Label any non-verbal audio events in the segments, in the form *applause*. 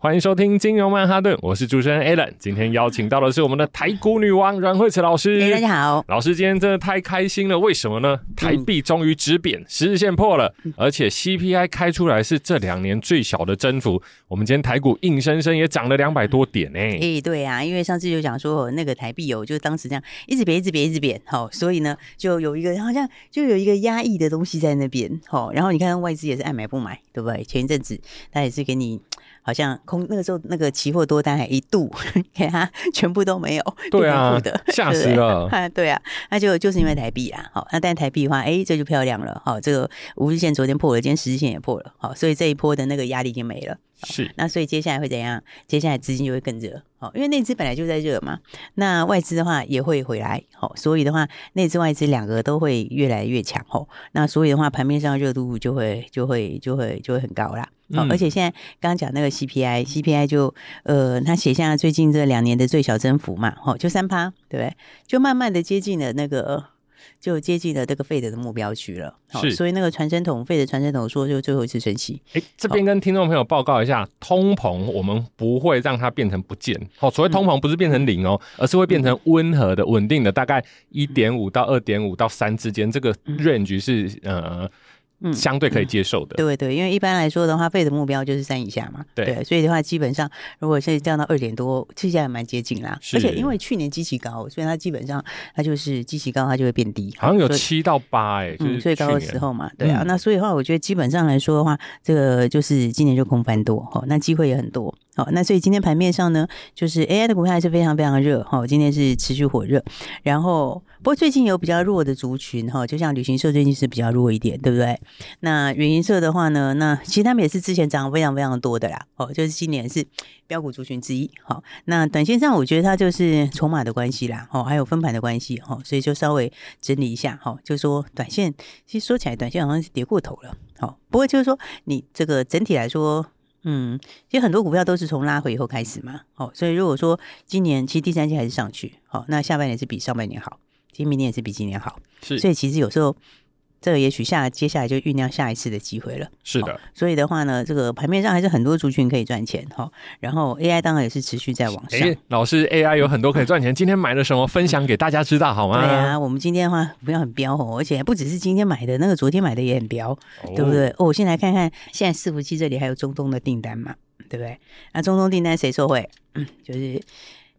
欢迎收听金融曼哈顿，我是主持人 Alan。今天邀请到的是我们的台股女王阮慧慈老师。Hey, 大家好，老师今天真的太开心了，为什么呢？台币终于止贬，十日线破了，而且 CPI 开出来是这两年最小的增幅。我们今天台股硬生生也涨了两百多点呢。哎，hey, 对啊，因为上次就讲说那个台币有，就当时这样一直贬，一直贬，一直贬，好，所以呢就有一个好像就有一个压抑的东西在那边，好，然后你看外资也是爱买不买，对不对？前一阵子他也是给你。好像空那个时候那个期货多单还一度 *laughs* 给他全部都没有，对啊，吓死了，*laughs* 对啊，那就就是因为台币啊，好，那但台币的话，哎，这就漂亮了，好，这个五日线昨天破了，今天十日线也破了，好，所以这一波的那个压力已经没了，是，那所以接下来会怎样？接下来资金就会更热，好，因为内资本来就在热嘛，那外资的话也会回来，好，所以的话内资外资两个都会越来越强，吼，那所以的话盘面上热度就会就会就会就会很高啦。好，而且现在刚刚讲那个 CPI，CPI 就呃，它写下最近这两年的最小增幅嘛，吼，就三趴，对不对？就慢慢的接近了那个，就接近了这个费德的目标区了。是，所以那个传声筒，费德传声筒说，就最后一次升息。哎，这边跟听众朋友报告一下，通膨我们不会让它变成不见。好，所谓通膨不是变成零哦，而是会变成温和的、稳定的，大概一点五到二点五到三之间，这个 range 是呃。嗯，相对可以接受的。嗯、对对，因为一般来说的话，费的目标就是三以下嘛。对，对，所以的话，基本上如果现在降到二点多，其实还蛮接近啦。而且因为去年基期高，所以它基本上它就是基期高，它就会变低。好像有七到八哎，就是最高的时候嘛。对啊，嗯、那所以的话，我觉得基本上来说的话，这个就是今年就空翻多哈，那机会也很多。好，那所以今天盘面上呢，就是 AI 的股票还是非常非常热哈，今天是持续火热。然后，不过最近有比较弱的族群哈，就像旅行社最近是比较弱一点，对不对？那旅行社的话呢，那其实他们也是之前涨非常非常多的啦，哦，就是今年是标股族群之一。好，那短线上我觉得它就是筹码的关系啦，哦，还有分盘的关系，哈，所以就稍微整理一下，哈，就说短线其实说起来，短线好像是跌过头了，好，不过就是说你这个整体来说。嗯，其实很多股票都是从拉回以后开始嘛，哦，所以如果说今年其实第三季还是上去，好，那下半年是比上半年好，其实明年也是比今年好，是，所以其实有时候。这个也许下接下来就酝酿下一次的机会了。是的，所以的话呢，这个盘面上还是很多族群可以赚钱哈。然后 AI 当然也是持续在往上。哎，老师，AI 有很多可以赚钱。今天买了什么？分享给大家知道好吗？对啊，我们今天的话不要很飙哦，而且不只是今天买的，那个昨天买的也很飙，对不对？哦，我先来看看，现在伺服器这里还有中东的订单嘛，对不对？那中东订单谁受惠？嗯，就是。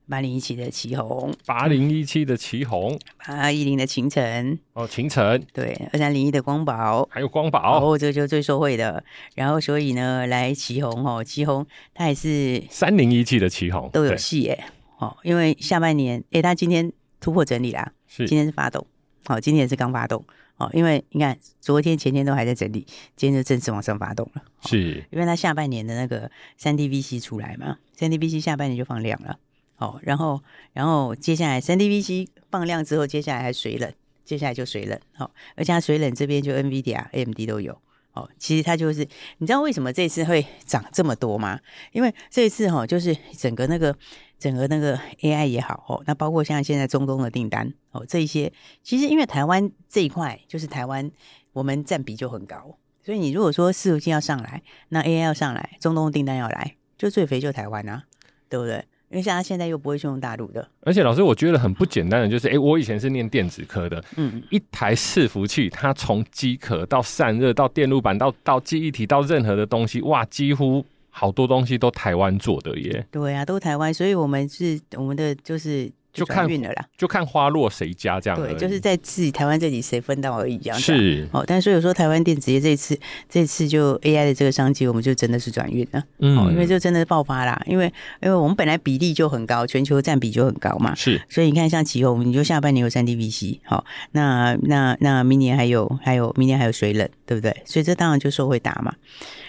八零一七的祁红，八零一七的奇鋐，八一零的秦晨，哦，秦晨，对，二三零一的光宝，还有光宝，哦，这个就最受惠的。然后，所以呢，来祁红哦，祁红它也是三零一七的祁红都有戏耶，哦，因为下半年，哎，它今天突破整理啦，是，今天是发动，好，今天也是刚发动，哦，因为你看昨天前天都还在整理，今天就正式往上发动了，是。因为它下半年的那个三 D VC 出来嘛，三 D VC 下半年就放量了。哦，然后，然后接下来三 D VC 放量之后，接下来还水冷，接下来就水冷。好、哦，而且它水冷这边就 NVIDIA、AMD 都有。哦，其实它就是，你知道为什么这次会涨这么多吗？因为这次哈、哦，就是整个那个整个那个 AI 也好，哦，那包括像现在中东的订单，哦，这一些，其实因为台湾这一块就是台湾，我们占比就很高，所以你如果说伺服器要上来，那 AI 要上来，中东订单要来，就最肥就台湾啊，对不对？因为像他现在又不会去用大陆的，而且老师，我觉得很不简单的就是，哎、欸，我以前是念电子科的，嗯，一台伺服器，它从机壳到散热到电路板到到记忆体到任何的东西，哇，几乎好多东西都台湾做的耶。对啊，都台湾，所以我们是我们的就是。就看运了啦，就看花落谁家这样。对，就是在自己台湾这里谁分到而已这样。是哦，但是有时候台湾电子业这次这次就 AI 的这个商机，我们就真的是转运了。嗯，因为就真的爆发啦，因为因为我们本来比例就很高，全球占比就很高嘛。是，所以你看像奇鋐，你就下半年有三 D VC，好，那那那明年还有还有明年还有水冷，对不对？所以这当然就受会打嘛。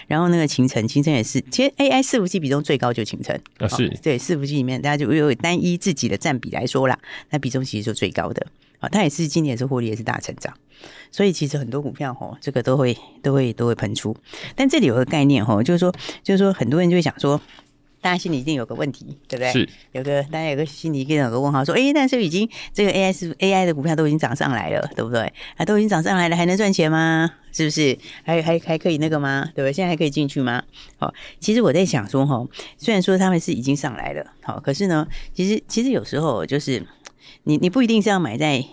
然后那个秦晨，秦晨也是，其实 AI 伺服器比重最高就秦晨啊，是、哦、对伺服器里面，大家就有单一自己的占比来说啦，那比重其实就最高的。啊，它也是今年也是获利也是大成长，所以其实很多股票吼，这个都会都会都会喷出。但这里有个概念吼，就是说就是说很多人就会想说。大家心里一定有个问题，对不对？是有个大家有个心里一定有个问号，说：哎，但是已经这个 AI 是 AI 的股票都已经涨上来了，对不对？啊，都已经涨上来了，还能赚钱吗？是不是？还还还可以那个吗？对不对？现在还可以进去吗？好，其实我在想说，哈，虽然说他们是已经上来了，好，可是呢，其实其实有时候就是你你不一定是要买在。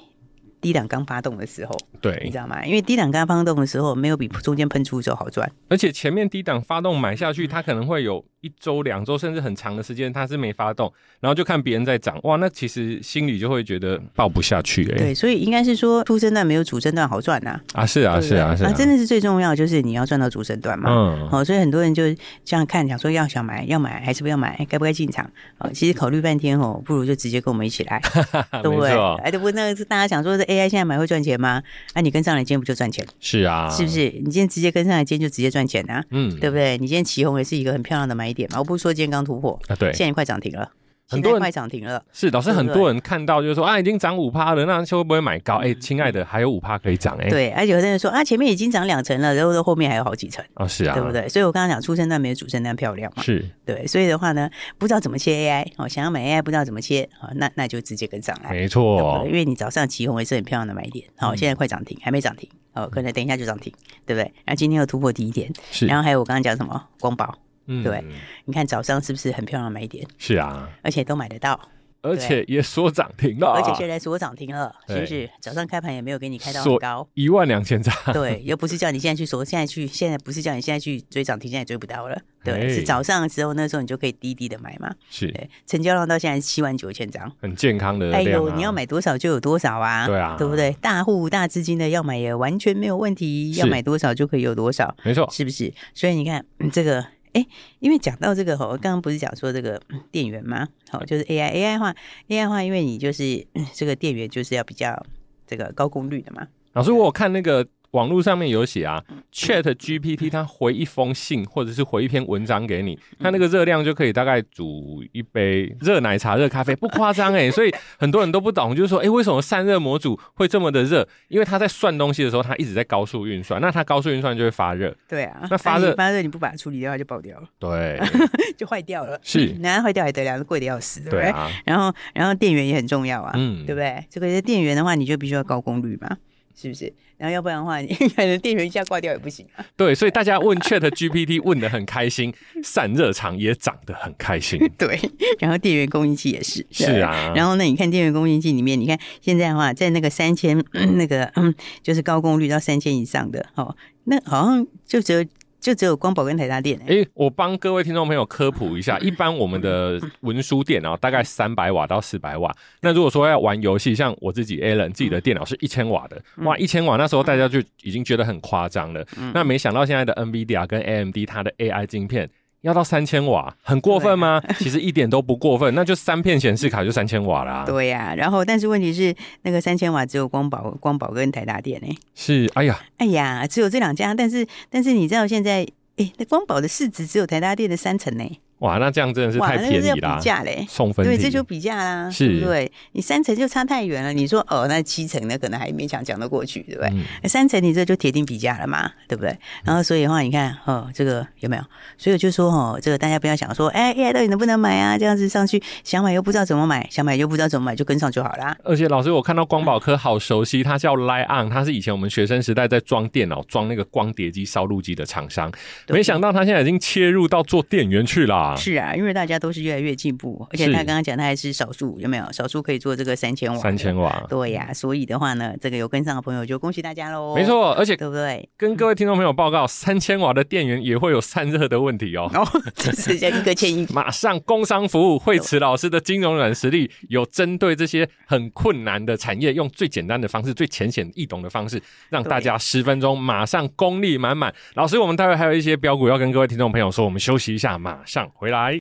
低档刚发动的时候，对，你知道吗？因为低档刚发动的时候，没有比中间喷出的时候好赚。而且前面低档发动买下去，它可能会有一周、两周，甚至很长的时间，它是没发动，然后就看别人在涨，哇，那其实心里就会觉得抱不下去、欸。哎，对，所以应该是说，初升段没有主升段好赚呐。啊，是啊，是啊，是啊，真的是最重要，就是你要赚到主升段嘛。嗯，好，所以很多人就这样看，想说要想买，要买还是不要买，该不该进场？哦，其实考虑半天哦，不如就直接跟我们一起来，*laughs* 对不对？哎，对不？那个是大家想说这 AI 现在买会赚钱。吗？那、啊、你跟上来，今天不就赚钱？是啊，是不是？你今天直接跟上来，今天就直接赚钱啊？嗯，对不对？你今天起红也是一个很漂亮的买点嘛。我不是说今天刚突破啊，对，现在快涨停了。很多人快涨停了，是老师，很多人看到就是说啊，已经涨五趴了，那会不会买高？哎、欸，亲爱的，还有五趴可以涨哎、欸。对，而且有的人说啊，前面已经涨两成了，然后后面还有好几成啊，是啊，对不对？所以我刚刚讲，初生蛋没有主升蛋漂亮嘛，是对。所以的话呢，不知道怎么切 AI 哦，想要买 AI 不知道怎么切啊，那那就直接跟上来，没错。因为你早上起红也是很漂亮的买点，好，现在快涨停，还没涨停哦，可能等一下就涨停，对不对？然后今天又突破第一点，是。然后还有我刚刚讲什么光宝，嗯，对，你看早上是不是很漂亮的买点？是啊，而且都买得到。而且也锁涨停了，而且现在锁涨停了，是不是？早上开盘也没有给你开到很高，一万两千张。对，又不是叫你现在去锁，现在去，现在不是叫你现在去追涨停，现在追不到了。对，是早上的时候，那时候你就可以低低的买嘛。是，成交量到现在是七万九千张，很健康的。哎呦，你要买多少就有多少啊？对啊，对不对？大户大资金的要买也完全没有问题，要买多少就可以有多少，没错，是不是？所以你看这个。哎，因为讲到这个吼，我刚刚不是讲说这个电源吗？好，就是 AI AI 话 AI 话，因为你就是这个电源就是要比较这个高功率的嘛。老师，我有看那个。网络上面有写啊，Chat GPT 它回一封信或者是回一篇文章给你，它那个热量就可以大概煮一杯热奶茶、热咖啡，*laughs* 不夸张哎。所以很多人都不懂，就是说，哎、欸，为什么散热模组会这么的热？因为它在算东西的时候，它一直在高速运算，那它高速运算就会发热。对啊，那发热发热你不把它处理掉，它就爆掉了。对，*laughs* 就坏掉了。是，那坏掉还得了，贵的要死，对不对？对啊、然后，然后电源也很重要啊，嗯，对不对？这个电源的话，你就必须要高功率嘛。是不是？然后要不然的话，你 *laughs* 可能电源一下挂掉也不行啊。对，所以大家问 Chat *laughs* GPT 问的很开心，散热厂也涨得很开心。*laughs* 对，然后电源供应器也是。是啊。然后呢，你看电源供应器里面，你看现在的话，在那个三千、嗯、那个嗯，就是高功率到三千以上的哦，那好像就只有。就只有光宝跟台大电哎、欸，我帮各位听众朋友科普一下，*laughs* 一般我们的文书电脑大概三百瓦到四百瓦。那如果说要玩游戏，像我自己 Alan 自己的电脑是一千瓦的，哇，一千瓦那时候大家就已经觉得很夸张了。那没想到现在的 NVIDIA 跟 AMD 它的 AI 晶片。要到三千瓦，很过分吗？*laughs* *laughs* 其实一点都不过分，那就三片显示卡就三千瓦啦。对呀、啊，然后但是问题是，那个三千瓦只有光宝、光宝跟台达电呢。是，哎呀，哎呀，只有这两家，但是但是你知道现在，哎，那光宝的市值只有台达电的三成呢。哇，那这样真的是太便宜了，比价嘞，送分对，这就比价啦，是，对，你三层就差太远了。你说哦，那七层呢可能还勉强讲得过去，对不对？嗯、三层你这就铁定比价了嘛，对不对？然后所以的话，你看哦，这个有没有？所以我就说哦，这个大家不要想说，哎，AI 到底能不能买啊？这样子上去想买又不知道怎么买，想买又不知道怎么买，就跟上就好啦。而且老师，我看到光宝科好熟悉，它叫 Line On，它是以前我们学生时代在装电脑、装那个光碟机、烧录机的厂商，没想到它现在已经切入到做电源去了。是啊，因为大。家都是越来越进步，而且他刚刚讲他还是少数，有没有少数可以做这个三千瓦？三千瓦，对呀。所以的话呢，这个有跟上的朋友就恭喜大家喽。没错，而且对不对？跟各位听众朋友报告，三千瓦的电源也会有散热的问题哦。哦，这是一个建议。*laughs* 马上工商服务，慧慈老师的金融软实力有针对这些很困难的产业，用最简单的方式、最浅显易懂的方式，让大家十分钟马上功力满满。老师，我们待会还有一些标股要跟各位听众朋友说，我们休息一下，马上回来。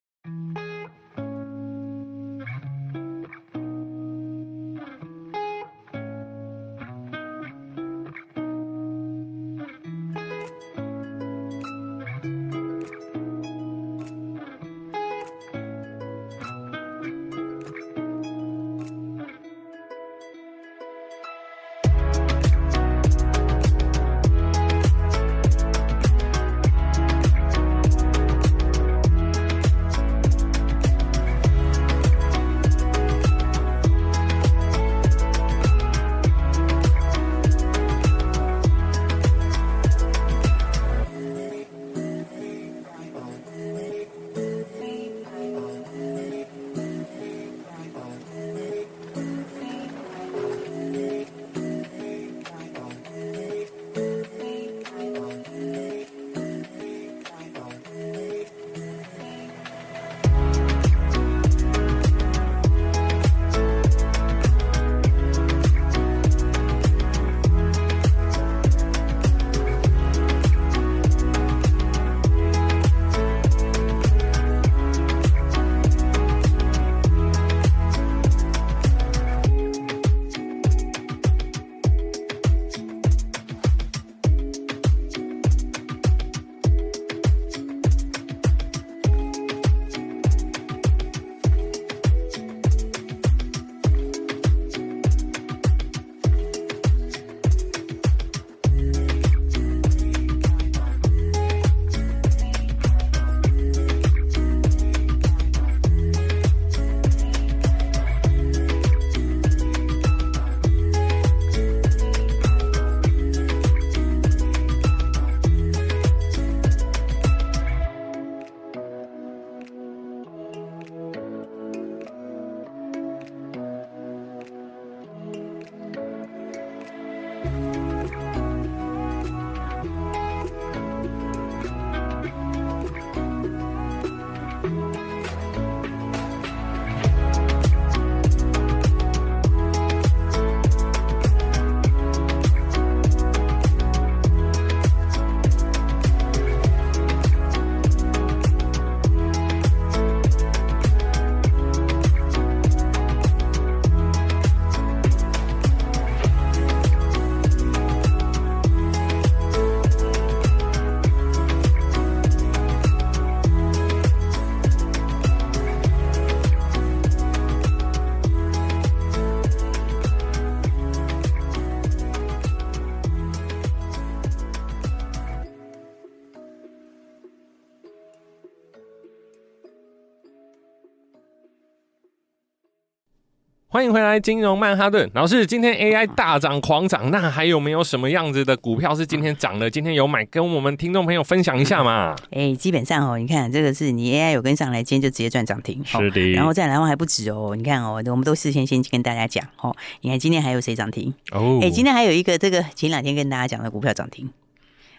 欢迎回来，金融曼哈顿老师。今天 AI 大涨狂涨，那还有没有什么样子的股票是今天涨的？今天有买，跟我们听众朋友分享一下嘛？哎，基本上哦，你看这个是你 AI 有跟上来，今天就直接赚涨停，是的。然后再来的话还不止哦，你看哦，我们都事先先跟大家讲哦，你看今天还有谁涨停？哦，哎，今天还有一个这个前两天跟大家讲的股票涨停。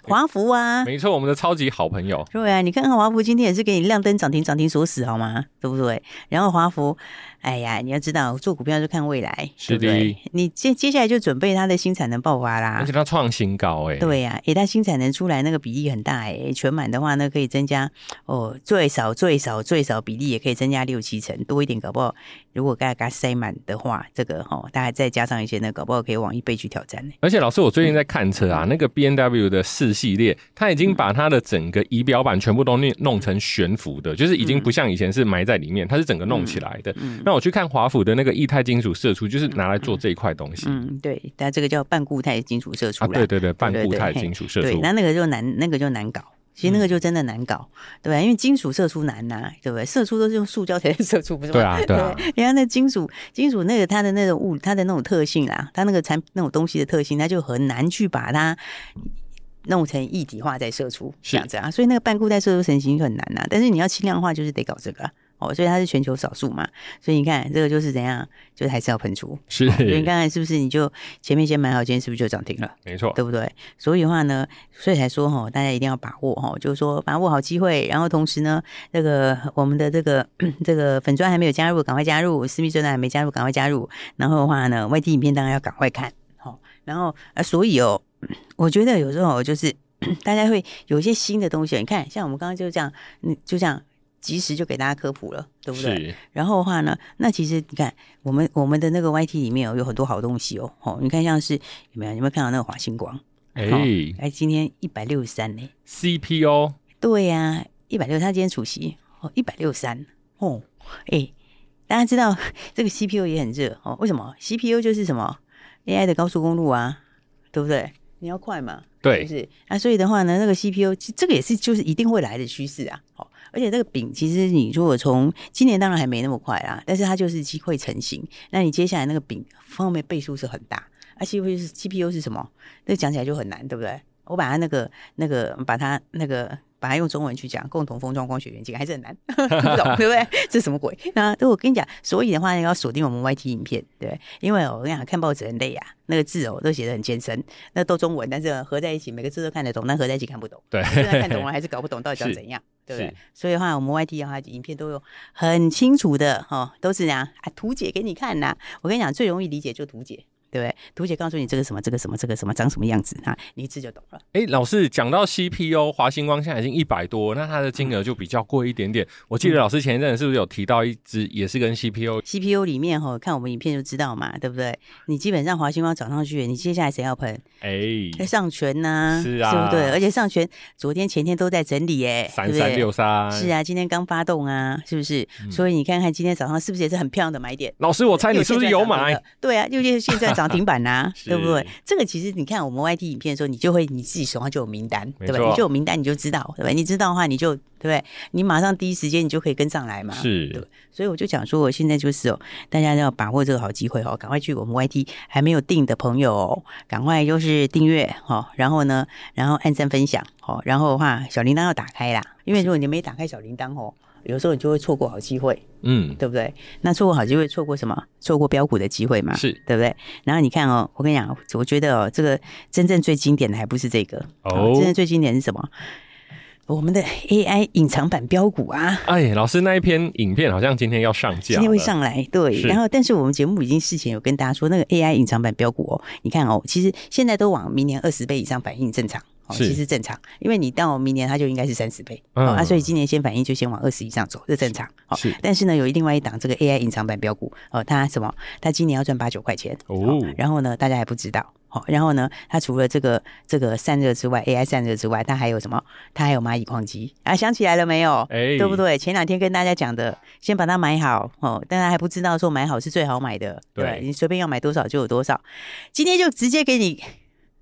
华福啊，没错，我们的超级好朋友。对啊，你看看华福今天也是给你亮灯涨停，涨停锁死，好吗？对不对？然后华福。哎呀，你要知道做股票就看未来，是的。对对，你接接下来就准备它的新产能爆发啦，而且它创新高哎、欸。对呀、啊，哎，它新产能出来那个比例很大哎、欸，全满的话呢可以增加哦，最少最少最少比例也可以增加六七成多一点，搞不好如果给它塞满的话，这个哈、哦，大概再加上一些那个不好可以往一倍去挑战呢、欸。而且老师，我最近在看车啊，嗯、那个 B N W 的四系列，它已经把它的整个仪表板全部都弄弄成悬浮的，就是已经不像以前是埋在里面，它是整个弄起来的。那我去看华府的那个液态金属射出，就是拿来做这一块东西。嗯，对，但这个叫半固态金属射出。啊，对对对，半固态金属射出。对，那那个就难，那个就难搞。其实那个就真的难搞，对吧？因为金属射出难呐，对不对？射出都是用塑胶才能射出，不是吗？对啊，对啊。你看那金属，金属那个它的那种物，它的那种特性啦，它那个产那种东西的特性，它就很难去把它弄成一体化再射出这样子啊。所以那个半固态射出成型就很难呐。但是你要轻量化，就是得搞这个。哦，所以它是全球少数嘛，所以你看这个就是怎样，就是还是要喷出。是，所以你看看是不是你就前面先买好，今天是不是就涨停了？没错，对不对？所以的话呢，所以才说哈，大家一定要把握哈，就是说把握好机会，然后同时呢，这个我们的这个 *clears throat* 这个粉砖还没有加入，赶快加入；私密专栏还没加入，赶快加入。然后的话呢外地影片当然要赶快看。好，然后啊，所以哦，我觉得有时候就是 *clears throat* 大家会有一些新的东西，你看，像我们刚刚就这样，嗯，就这样。及时就给大家科普了，对不对？然后的话呢，那其实你看，我们我们的那个 YT 里面有很多好东西哦。哦，你看像是有没有？有没有看到那个华星光？哎哎，今天一百六十三呢。CPO 对呀、啊，一百六，他今天除息哦，一百六十三哦。哎，大家知道 *laughs* 这个 CPU 也很热哦。为什么？CPU 就是什么 AI 的高速公路啊，对不对？你要快嘛？对，是不是？那所以的话呢，那个 CPU 这个也是就是一定会来的趋势啊。好。而且这个饼，其实你如果从今年当然还没那么快啦，但是它就是机会成型。那你接下来那个饼方面倍数是很大，而 CPU 是 CPU 是什么？那讲起来就很难，对不对？我把它那个那个把它那个把它用中文去讲，共同封装光学元件还是很难，*laughs* 听不懂，对不对？这什么鬼？那我跟你讲，所以的话要锁定我们 YT 影片，对，因为我跟你讲看报纸很累啊，那个字哦都写得很艰深，那都中文，但是合在一起每个字都看得懂，但合在一起看不懂，对，现在看懂了还是搞不懂到底要怎样。对不对？所以的话，我们 YT 的话，影片都有很清楚的哦，都是这样啊，图解给你看呐、啊。我跟你讲，最容易理解就图解。对不对？图解告诉你这个什么，这个什么，这个什么长什么样子啊？你一次就懂了。哎，老师讲到 CPU，华星光现在已经一百多，那它的金额就比较贵一点点。我记得老师前一阵是不是有提到一支也是跟 CPU？CPU 里面哈，看我们影片就知道嘛，对不对？你基本上华星光涨上去，你接下来谁要喷？哎，上诠呐，是啊，对不对？而且上诠昨天前天都在整理，哎，三三六三，是啊，今天刚发动啊，是不是？所以你看看今天早上是不是也是很漂亮的买点？老师，我猜你是不是有买？对啊，又就是现在涨停板 *laughs* 呐。对不对？这个其实你看我们 YT 影片的时候，你就会你自己手上就有名单，对吧？你就有名单，你就知道，对吧？你知道的话，你就对不对？你马上第一时间你就可以跟上来嘛。是，对。所以我就讲说，我现在就是哦，大家要把握这个好机会哦，赶快去我们 YT 还没有订的朋友哦，赶快就是订阅哦，然后呢，然后按赞分享哦，然后的话小铃铛要打开啦，因为如果你没打开小铃铛哦。有时候你就会错过好机会，嗯，对不对？那错过好机会，错过什么？错过标股的机会嘛，是对不对？然后你看哦，我跟你讲，我觉得哦，这个真正最经典的还不是这个哦，真正最经典是什么？我们的 AI 隐藏版标股啊！哎，老师那一篇影片好像今天要上架，今天会上来，对。然后，但是我们节目已经事前有跟大家说，那个 AI 隐藏版标股哦，你看哦，其实现在都往明年二十倍以上反应正常。哦，其实正常，因为你到明年它就应该是三十倍，啊，所以今年先反应就先往二十以上走，这正常。好但是呢，有另外一档这个 AI 隐藏版标股，哦，它什么？它今年要赚八九块钱哦，哦，然后呢，大家还不知道，好，哦，然后呢，它除了这个这个散热之外，AI 散热之外，它还有什么？它还有蚂蚁矿机啊，想起来了没有？哎，对不对？前两天跟大家讲的，先把它买好哦，大家还不知道说买好是最好买的，对，对，你随便要买多少就有多少，今天就直接给你，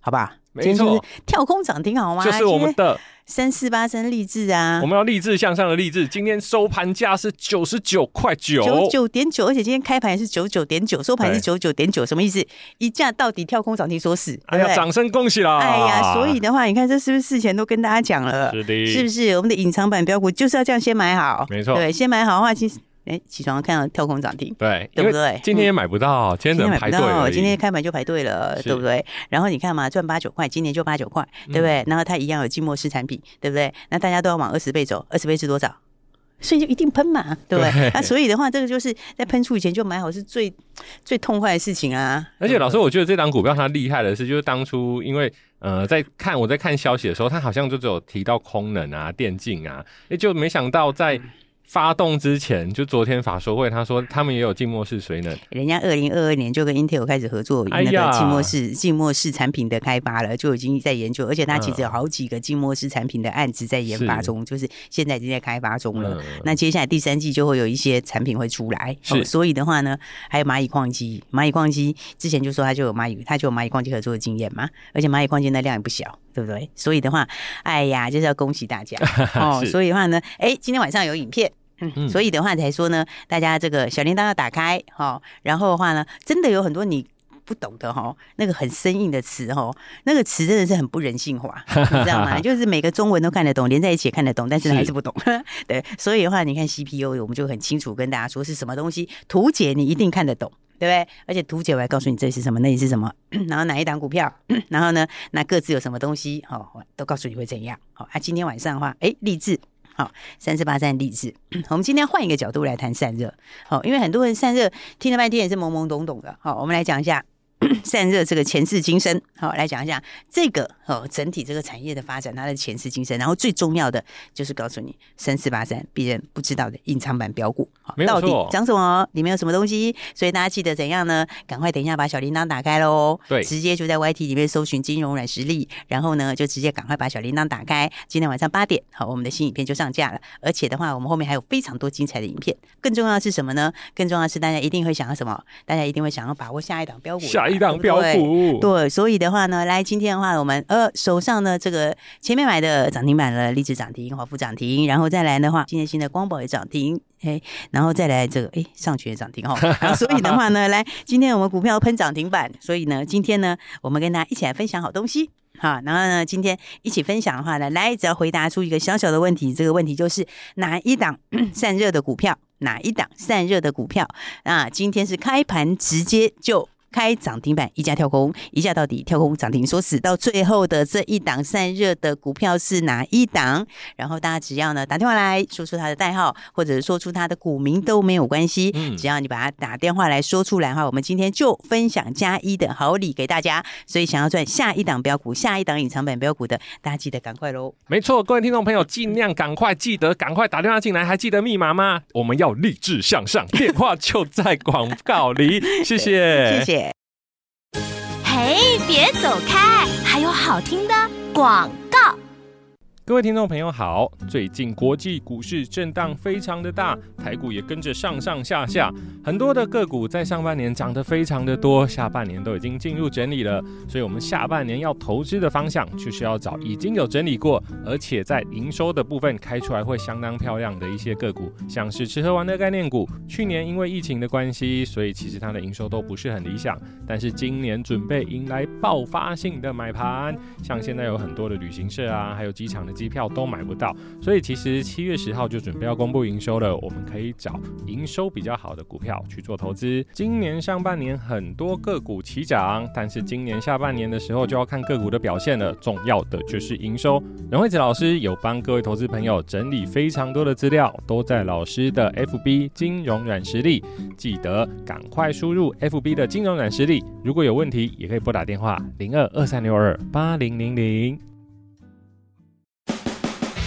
好吧？没错，跳空涨停好吗？就是我们的三四八三励志啊，我们要励志向上的励志。今天收盘价是九十九块九，九九点九，而且今天开盘是九九点九，收盘是九九点九，什么意思？一价到底跳空涨停说死。哎呀，掌声恭喜啦！哎呀，所以的话，你看这是不是事前都跟大家讲了？是的，是不是？我们的隐藏版标股就是要这样先买好，没错。对，先买好的话，其实。哎，起床看到跳空涨停，对，对不对？今天也买不到，嗯、今天怎么排队？今天开盘就排队了，对不对？然后你看嘛，赚八九块，今年就八九块，对不对？嗯、然后它一样有寂寞式产品，对不对？那大家都要往二十倍走，二十倍是多少？所以就一定喷嘛，对不对？对那所以的话，这个就是在喷出以前就买好，是最最痛快的事情啊。而且老师，我觉得这档股票它厉害的是，就是当初因为呃，在看我在看消息的时候，它好像就只有提到空能啊、电竞啊，哎，就没想到在。发动之前，就昨天法说会，他说他们也有静默式水冷。人家二零二二年就跟 Intel 开始合作那个静默式静默式产品的开发了，就已经在研究，而且他其实有好几个静默式产品的案子在研发中，就是现在已经在开发中了。那接下来第三季就会有一些产品会出来。是，所以的话呢，还有蚂蚁矿机，蚂蚁矿机之前就说他就有蚂蚁，他就有蚂蚁矿机合作的经验嘛，而且蚂蚁矿机那量也不小，对不对？所以的话，哎呀，就是要恭喜大家 *laughs* 哦。所以的话呢，哎，今天晚上有影片。嗯，所以的话才说呢，大家这个小铃铛要打开哈，然后的话呢，真的有很多你不懂的哈，那个很生硬的词哈，那个词真的是很不人性化，*laughs* 你知道吗？就是每个中文都看得懂，连在一起也看得懂，但是还是不懂。是 *laughs* 对，所以的话，你看 CPU，我们就很清楚跟大家说是什么东西，图解你一定看得懂，对不对？而且图解我还告诉你这是什么，那里是什么，*clears throat* 然后哪一档股票，*clears throat* 然后呢，那各自有什么东西，哦，都告诉你会怎样。好，啊，今天晚上的话，哎，励志。好，三十八三励志。*clears throat* 我们今天换一个角度来谈散热。好，因为很多人散热听了半天也是懵懵懂懂的。好，我们来讲一下。*clears throat* 散热这个前世今生，好，来讲一下这个哦，整体这个产业的发展，它的前世今生。然后最重要的就是告诉你三四八三别人不知道的隐藏版标股，好，到底讲什么？里面有什么东西？所以大家记得怎样呢？赶快等一下把小铃铛打开喽，对，直接就在 YT 里面搜寻金融软实力，然后呢就直接赶快把小铃铛打开。今天晚上八点，好，我们的新影片就上架了。而且的话，我们后面还有非常多精彩的影片。更重要的是什么呢？更重要的是大家一定会想要什么？大家一定会想要把握下一档标股。下一档标股，对，所以的话呢，来今天的话，我们呃手上呢这个前面买的涨停板了，励志涨停，华富涨停，然后再来的话，今天新的光宝也涨停，哎，然后再来这个哎上全涨停哈，*laughs* 所以的话呢，来今天我们股票喷涨停板，所以呢，今天呢我们跟大家一起来分享好东西，哈，然后呢今天一起分享的话呢，来只要回答出一个小小的问题，这个问题就是哪一档 *coughs* 散热的股票，哪一档散热的股票啊？今天是开盘直接就。开涨停板，一价跳空，一价到底跳空涨停，说死到最后的这一档散热的股票是哪一档？然后大家只要呢打电话来说出它的代号，或者说出它的股名都没有关系，嗯，只要你把它打电话来说出来的话，我们今天就分享加一的好礼给大家。所以想要赚下一档标股，下一档隐藏版标股的，大家记得赶快喽！没错，各位听众朋友，尽量赶快记得赶快打电话进来，还记得密码吗？我们要励志向上，电话就在广告里，谢谢，*laughs* 谢谢。别走开，还有好听的广。各位听众朋友好，最近国际股市震荡非常的大，台股也跟着上上下下，很多的个股在上半年涨得非常的多，下半年都已经进入整理了，所以我们下半年要投资的方向就是要找已经有整理过，而且在营收的部分开出来会相当漂亮的一些个股，像是吃喝玩乐概念股，去年因为疫情的关系，所以其实它的营收都不是很理想，但是今年准备迎来爆发性的买盘，像现在有很多的旅行社啊，还有机场的。机票都买不到，所以其实七月十号就准备要公布营收了。我们可以找营收比较好的股票去做投资。今年上半年很多个股齐涨，但是今年下半年的时候就要看个股的表现了。重要的就是营收。任惠子老师有帮各位投资朋友整理非常多的资料，都在老师的 FB 金融软实力，记得赶快输入 FB 的金融软实力。如果有问题，也可以拨打电话零二二三六二八零零零。